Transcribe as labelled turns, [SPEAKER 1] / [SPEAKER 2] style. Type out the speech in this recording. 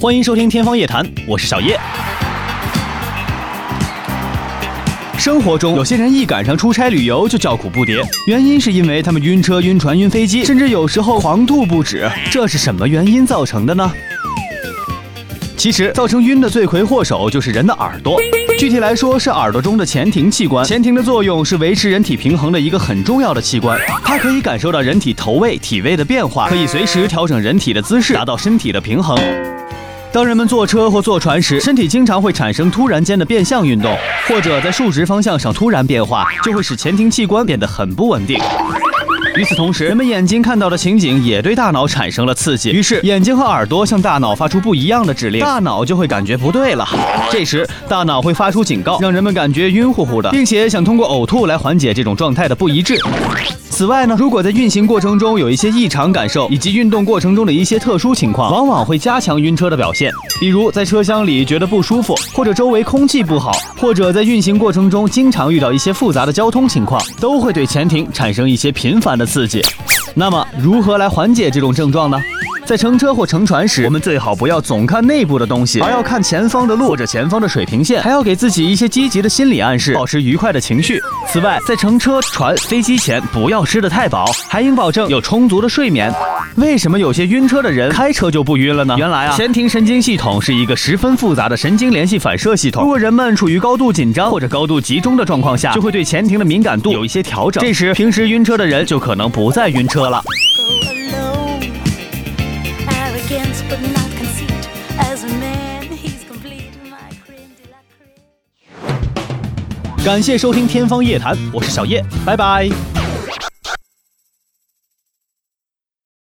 [SPEAKER 1] 欢迎收听《天方夜谭》，我是小叶。生活中，有些人一赶上出差旅游就叫苦不迭，原因是因为他们晕车、晕船、晕飞机，甚至有时候狂吐不止。这是什么原因造成的呢？其实，造成晕的罪魁祸首就是人的耳朵。具体来说，是耳朵中的前庭器官。前庭的作用是维持人体平衡的一个很重要的器官，它可以感受到人体头位、体位的变化，可以随时调整人体的姿势，达到身体的平衡。当人们坐车或坐船时，身体经常会产生突然间的变向运动，或者在竖直方向上突然变化，就会使前庭器官变得很不稳定。与此同时，人们眼睛看到的情景也对大脑产生了刺激，于是眼睛和耳朵向大脑发出不一样的指令，大脑就会感觉不对了。这时，大脑会发出警告，让人们感觉晕乎乎的，并且想通过呕吐来缓解这种状态的不一致。此外呢，如果在运行过程中有一些异常感受，以及运动过程中的一些特殊情况，往往会加强晕车的表现。比如在车厢里觉得不舒服，或者周围空气不好，或者在运行过程中经常遇到一些复杂的交通情况，都会对前庭产生一些频繁的刺激。那么，如何来缓解这种症状呢？在乘车或乘船时，我们最好不要总看内部的东西，而要看前方的路或者前方的水平线，还要给自己一些积极的心理暗示，保持愉快的情绪。此外，在乘车、船、飞机前不要吃得太饱，还应保证有充足的睡眠。为什么有些晕车的人开车就不晕了呢？原来啊，前庭神经系统是一个十分复杂的神经联系反射系统。如果人们处于高度紧张或者高度集中的状况下，就会对前庭的敏感度有一些调整。这时，平时晕车的人就可能不再晕车了。感谢收听《天方夜谭》，我是小叶，拜拜。